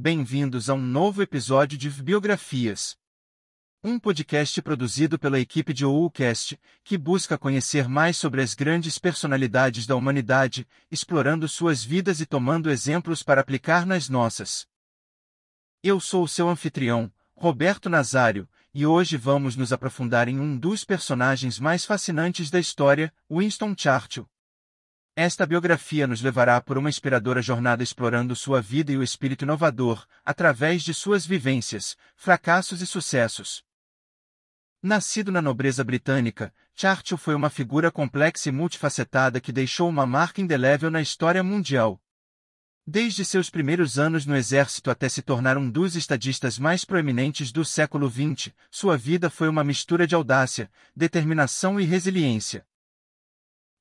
bem-vindos a um novo episódio de Biografias. Um podcast produzido pela equipe de Oucast, que busca conhecer mais sobre as grandes personalidades da humanidade, explorando suas vidas e tomando exemplos para aplicar nas nossas. Eu sou o seu anfitrião, Roberto Nazário, e hoje vamos nos aprofundar em um dos personagens mais fascinantes da história, Winston Churchill. Esta biografia nos levará por uma inspiradora jornada explorando sua vida e o espírito inovador, através de suas vivências, fracassos e sucessos. Nascido na nobreza britânica, Churchill foi uma figura complexa e multifacetada que deixou uma marca indelével na história mundial. Desde seus primeiros anos no exército até se tornar um dos estadistas mais proeminentes do século XX, sua vida foi uma mistura de audácia, determinação e resiliência.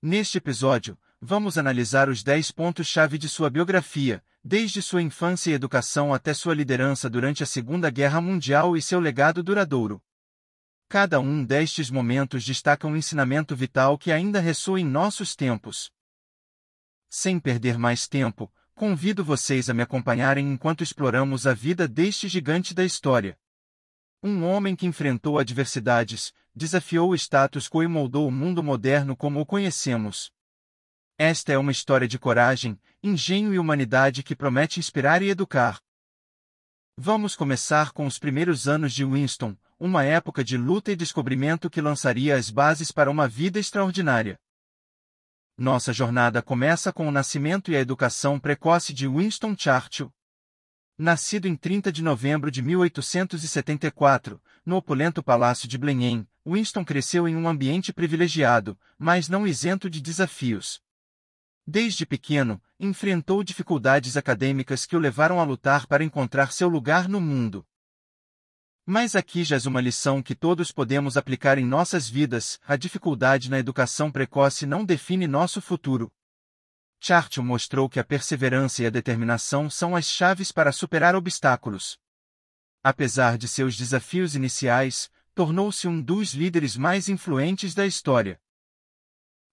Neste episódio, vamos analisar os 10 pontos-chave de sua biografia, desde sua infância e educação até sua liderança durante a Segunda Guerra Mundial e seu legado duradouro. Cada um destes momentos destaca um ensinamento vital que ainda ressoa em nossos tempos. Sem perder mais tempo, convido vocês a me acompanharem enquanto exploramos a vida deste gigante da história. Um homem que enfrentou adversidades, desafiou o status quo e moldou o mundo moderno como o conhecemos. Esta é uma história de coragem, engenho e humanidade que promete inspirar e educar. Vamos começar com os primeiros anos de Winston, uma época de luta e descobrimento que lançaria as bases para uma vida extraordinária. Nossa jornada começa com o nascimento e a educação precoce de Winston Churchill. Nascido em 30 de novembro de 1874, no opulento Palácio de Blenheim, Winston cresceu em um ambiente privilegiado, mas não isento de desafios. Desde pequeno, enfrentou dificuldades acadêmicas que o levaram a lutar para encontrar seu lugar no mundo. Mas aqui jaz uma lição que todos podemos aplicar em nossas vidas: a dificuldade na educação precoce não define nosso futuro. Churchill mostrou que a perseverança e a determinação são as chaves para superar obstáculos. Apesar de seus desafios iniciais, tornou-se um dos líderes mais influentes da história.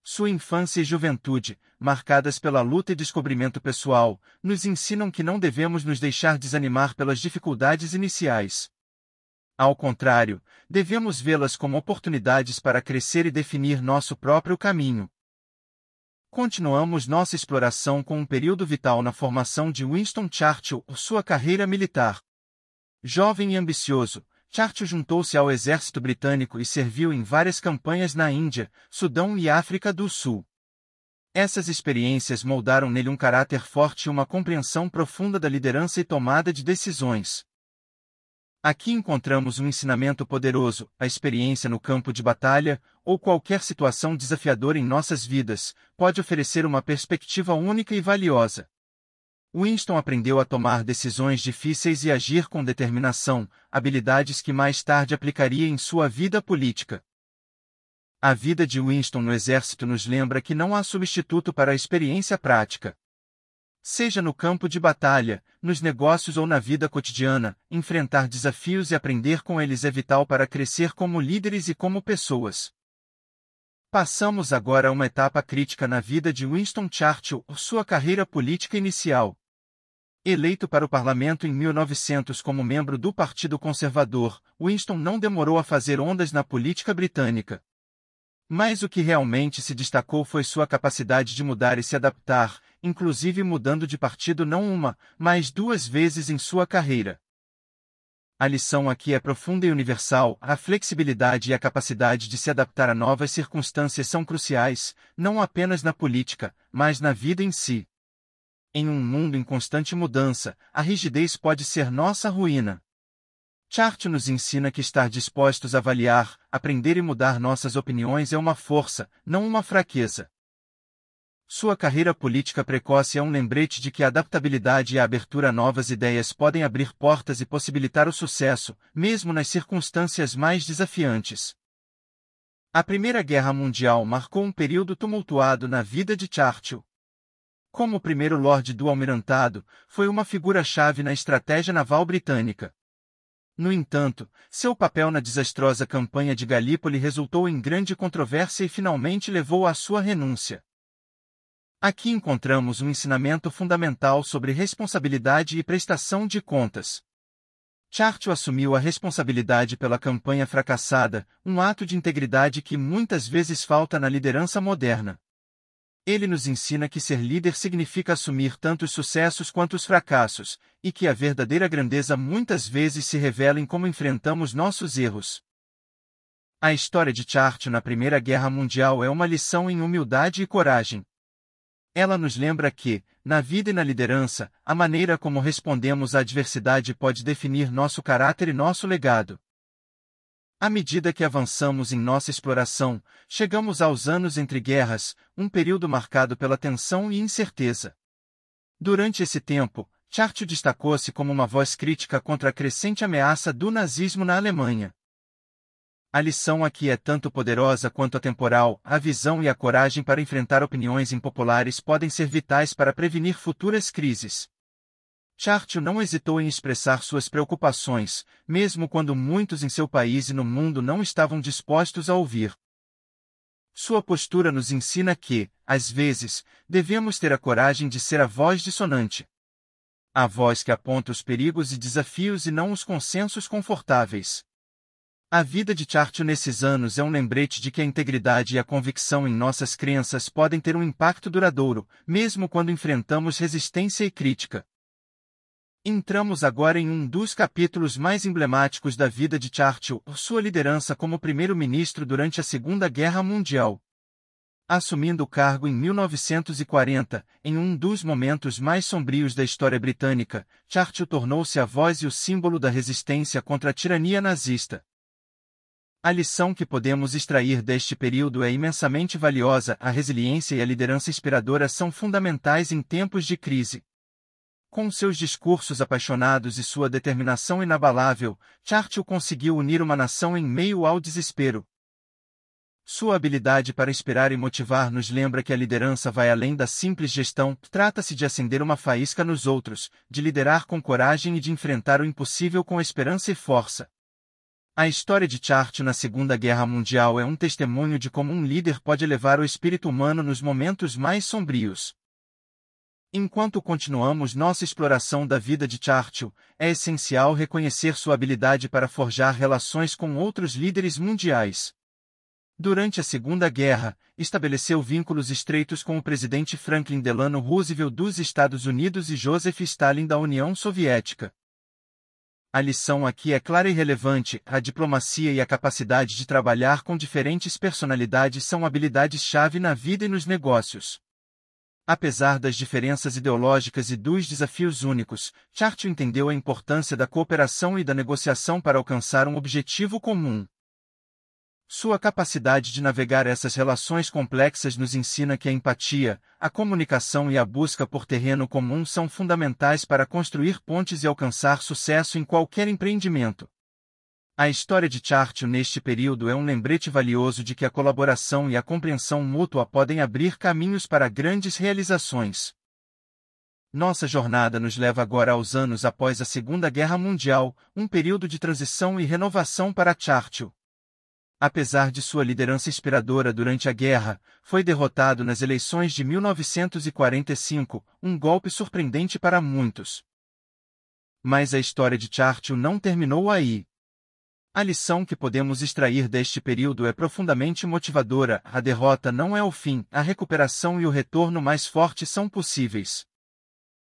Sua infância e juventude, marcadas pela luta e descobrimento pessoal, nos ensinam que não devemos nos deixar desanimar pelas dificuldades iniciais. Ao contrário, devemos vê-las como oportunidades para crescer e definir nosso próprio caminho. Continuamos nossa exploração com um período vital na formação de Winston Churchill, sua carreira militar. Jovem e ambicioso, Churchill juntou-se ao exército britânico e serviu em várias campanhas na Índia, Sudão e África do Sul. Essas experiências moldaram nele um caráter forte e uma compreensão profunda da liderança e tomada de decisões. Aqui encontramos um ensinamento poderoso, a experiência no campo de batalha, ou qualquer situação desafiadora em nossas vidas, pode oferecer uma perspectiva única e valiosa. Winston aprendeu a tomar decisões difíceis e agir com determinação, habilidades que mais tarde aplicaria em sua vida política. A vida de Winston no exército nos lembra que não há substituto para a experiência prática. Seja no campo de batalha, nos negócios ou na vida cotidiana, enfrentar desafios e aprender com eles é vital para crescer como líderes e como pessoas. Passamos agora a uma etapa crítica na vida de Winston Churchill, sua carreira política inicial. Eleito para o parlamento em 1900 como membro do Partido Conservador, Winston não demorou a fazer ondas na política britânica. Mas o que realmente se destacou foi sua capacidade de mudar e se adaptar, inclusive mudando de partido não uma, mas duas vezes em sua carreira. A lição aqui é profunda e universal, a flexibilidade e a capacidade de se adaptar a novas circunstâncias são cruciais, não apenas na política, mas na vida em si. Em um mundo em constante mudança, a rigidez pode ser nossa ruína. Chart nos ensina que estar dispostos a avaliar, aprender e mudar nossas opiniões é uma força, não uma fraqueza. Sua carreira política precoce é um lembrete de que a adaptabilidade e a abertura a novas ideias podem abrir portas e possibilitar o sucesso, mesmo nas circunstâncias mais desafiantes. A Primeira Guerra Mundial marcou um período tumultuado na vida de Churchill. Como primeiro Lorde do Almirantado, foi uma figura-chave na estratégia naval britânica. No entanto, seu papel na desastrosa campanha de Galípoli resultou em grande controvérsia e finalmente levou à sua renúncia. Aqui encontramos um ensinamento fundamental sobre responsabilidade e prestação de contas. Churchill assumiu a responsabilidade pela campanha fracassada, um ato de integridade que muitas vezes falta na liderança moderna. Ele nos ensina que ser líder significa assumir tanto os sucessos quanto os fracassos, e que a verdadeira grandeza muitas vezes se revela em como enfrentamos nossos erros. A história de Churchill na Primeira Guerra Mundial é uma lição em humildade e coragem. Ela nos lembra que, na vida e na liderança, a maneira como respondemos à adversidade pode definir nosso caráter e nosso legado. À medida que avançamos em nossa exploração, chegamos aos anos entre guerras, um período marcado pela tensão e incerteza. Durante esse tempo, Churchill destacou-se como uma voz crítica contra a crescente ameaça do nazismo na Alemanha. A lição aqui é tanto poderosa quanto atemporal, a visão e a coragem para enfrentar opiniões impopulares podem ser vitais para prevenir futuras crises. Churchill não hesitou em expressar suas preocupações, mesmo quando muitos em seu país e no mundo não estavam dispostos a ouvir. Sua postura nos ensina que, às vezes, devemos ter a coragem de ser a voz dissonante. A voz que aponta os perigos e desafios e não os consensos confortáveis. A vida de Churchill nesses anos é um lembrete de que a integridade e a convicção em nossas crenças podem ter um impacto duradouro, mesmo quando enfrentamos resistência e crítica. Entramos agora em um dos capítulos mais emblemáticos da vida de Churchill, sua liderança como primeiro-ministro durante a Segunda Guerra Mundial. Assumindo o cargo em 1940, em um dos momentos mais sombrios da história britânica, Churchill tornou-se a voz e o símbolo da resistência contra a tirania nazista. A lição que podemos extrair deste período é imensamente valiosa, a resiliência e a liderança inspiradora são fundamentais em tempos de crise. Com seus discursos apaixonados e sua determinação inabalável, Churchill conseguiu unir uma nação em meio ao desespero. Sua habilidade para inspirar e motivar nos lembra que a liderança vai além da simples gestão, trata-se de acender uma faísca nos outros, de liderar com coragem e de enfrentar o impossível com esperança e força. A história de Churchill na Segunda Guerra Mundial é um testemunho de como um líder pode elevar o espírito humano nos momentos mais sombrios. Enquanto continuamos nossa exploração da vida de Churchill, é essencial reconhecer sua habilidade para forjar relações com outros líderes mundiais. Durante a Segunda Guerra, estabeleceu vínculos estreitos com o presidente Franklin Delano Roosevelt dos Estados Unidos e Joseph Stalin da União Soviética. A lição aqui é clara e relevante: a diplomacia e a capacidade de trabalhar com diferentes personalidades são habilidades-chave na vida e nos negócios. Apesar das diferenças ideológicas e dos desafios únicos, Churchill entendeu a importância da cooperação e da negociação para alcançar um objetivo comum. Sua capacidade de navegar essas relações complexas nos ensina que a empatia, a comunicação e a busca por terreno comum são fundamentais para construir pontes e alcançar sucesso em qualquer empreendimento. A história de Churchill neste período é um lembrete valioso de que a colaboração e a compreensão mútua podem abrir caminhos para grandes realizações. Nossa jornada nos leva agora aos anos após a Segunda Guerra Mundial, um período de transição e renovação para Churchill apesar de sua liderança inspiradora durante a guerra, foi derrotado nas eleições de 1945, um golpe surpreendente para muitos. Mas a história de Churchill não terminou aí. A lição que podemos extrair deste período é profundamente motivadora: a derrota não é o fim, a recuperação e o retorno mais forte são possíveis.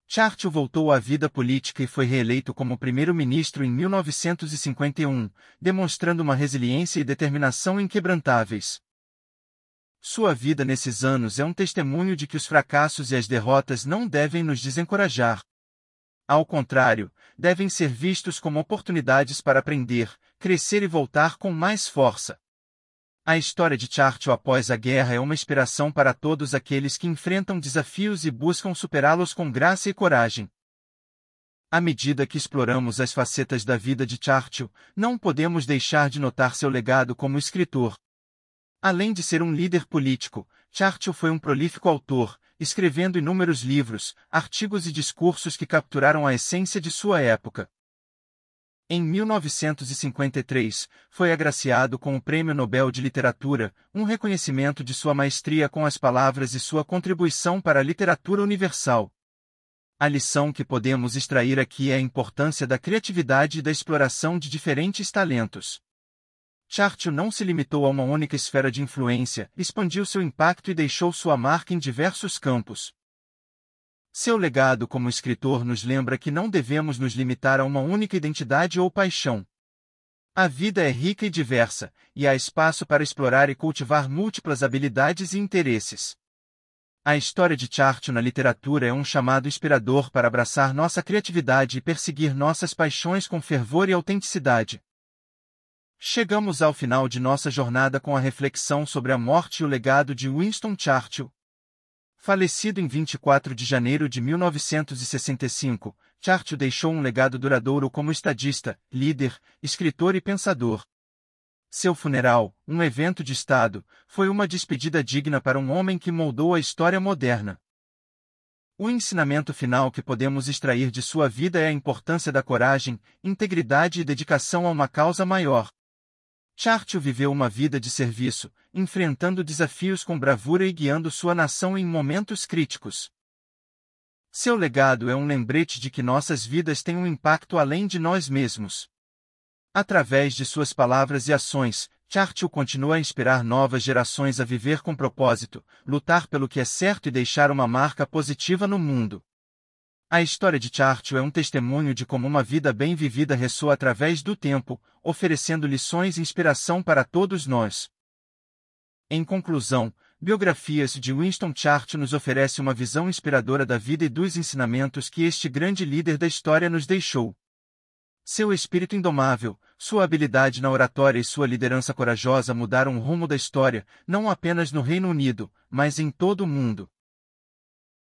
Churchill voltou à vida política e foi reeleito como primeiro-ministro em 1951, demonstrando uma resiliência e determinação inquebrantáveis. Sua vida nesses anos é um testemunho de que os fracassos e as derrotas não devem nos desencorajar. Ao contrário, devem ser vistos como oportunidades para aprender, crescer e voltar com mais força. A história de Churchill após a guerra é uma inspiração para todos aqueles que enfrentam desafios e buscam superá-los com graça e coragem. À medida que exploramos as facetas da vida de Churchill, não podemos deixar de notar seu legado como escritor. Além de ser um líder político, Churchill foi um prolífico autor, escrevendo inúmeros livros, artigos e discursos que capturaram a essência de sua época. Em 1953, foi agraciado com o Prêmio Nobel de Literatura, um reconhecimento de sua maestria com as palavras e sua contribuição para a literatura universal. A lição que podemos extrair aqui é a importância da criatividade e da exploração de diferentes talentos. Churchill não se limitou a uma única esfera de influência, expandiu seu impacto e deixou sua marca em diversos campos. Seu legado como escritor nos lembra que não devemos nos limitar a uma única identidade ou paixão. A vida é rica e diversa, e há espaço para explorar e cultivar múltiplas habilidades e interesses. A história de Churchill na literatura é um chamado inspirador para abraçar nossa criatividade e perseguir nossas paixões com fervor e autenticidade. Chegamos ao final de nossa jornada com a reflexão sobre a morte e o legado de Winston Churchill, Falecido em 24 de janeiro de 1965, Churchill deixou um legado duradouro como estadista, líder, escritor e pensador. Seu funeral, um evento de Estado, foi uma despedida digna para um homem que moldou a história moderna. O ensinamento final que podemos extrair de sua vida é a importância da coragem, integridade e dedicação a uma causa maior. Churchill viveu uma vida de serviço, enfrentando desafios com bravura e guiando sua nação em momentos críticos. Seu legado é um lembrete de que nossas vidas têm um impacto além de nós mesmos. Através de suas palavras e ações, Churchill continua a inspirar novas gerações a viver com propósito, lutar pelo que é certo e deixar uma marca positiva no mundo. A história de Churchill é um testemunho de como uma vida bem vivida ressoa através do tempo, oferecendo lições e inspiração para todos nós. Em conclusão, Biografias de Winston Churchill nos oferece uma visão inspiradora da vida e dos ensinamentos que este grande líder da história nos deixou. Seu espírito indomável, sua habilidade na oratória e sua liderança corajosa mudaram o rumo da história, não apenas no Reino Unido, mas em todo o mundo.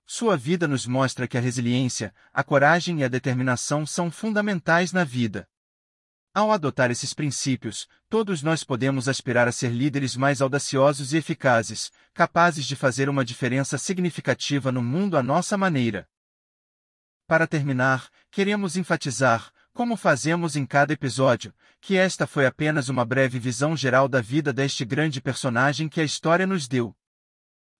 Sua vida nos mostra que a resiliência, a coragem e a determinação são fundamentais na vida. Ao adotar esses princípios, todos nós podemos aspirar a ser líderes mais audaciosos e eficazes, capazes de fazer uma diferença significativa no mundo à nossa maneira. Para terminar, queremos enfatizar, como fazemos em cada episódio, que esta foi apenas uma breve visão geral da vida deste grande personagem que a história nos deu.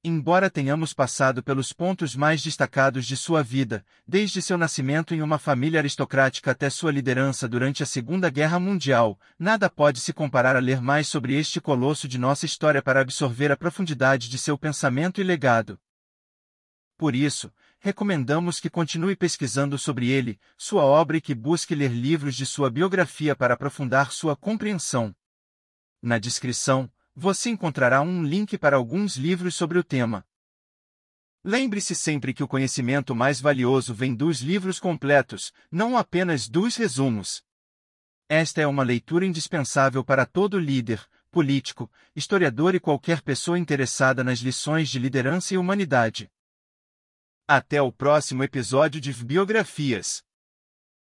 Embora tenhamos passado pelos pontos mais destacados de sua vida, desde seu nascimento em uma família aristocrática até sua liderança durante a Segunda Guerra Mundial, nada pode se comparar a ler mais sobre este colosso de nossa história para absorver a profundidade de seu pensamento e legado. Por isso, recomendamos que continue pesquisando sobre ele, sua obra e que busque ler livros de sua biografia para aprofundar sua compreensão. Na descrição, você encontrará um link para alguns livros sobre o tema. Lembre-se sempre que o conhecimento mais valioso vem dos livros completos, não apenas dos resumos. Esta é uma leitura indispensável para todo líder, político, historiador e qualquer pessoa interessada nas lições de liderança e humanidade. Até o próximo episódio de Biografias.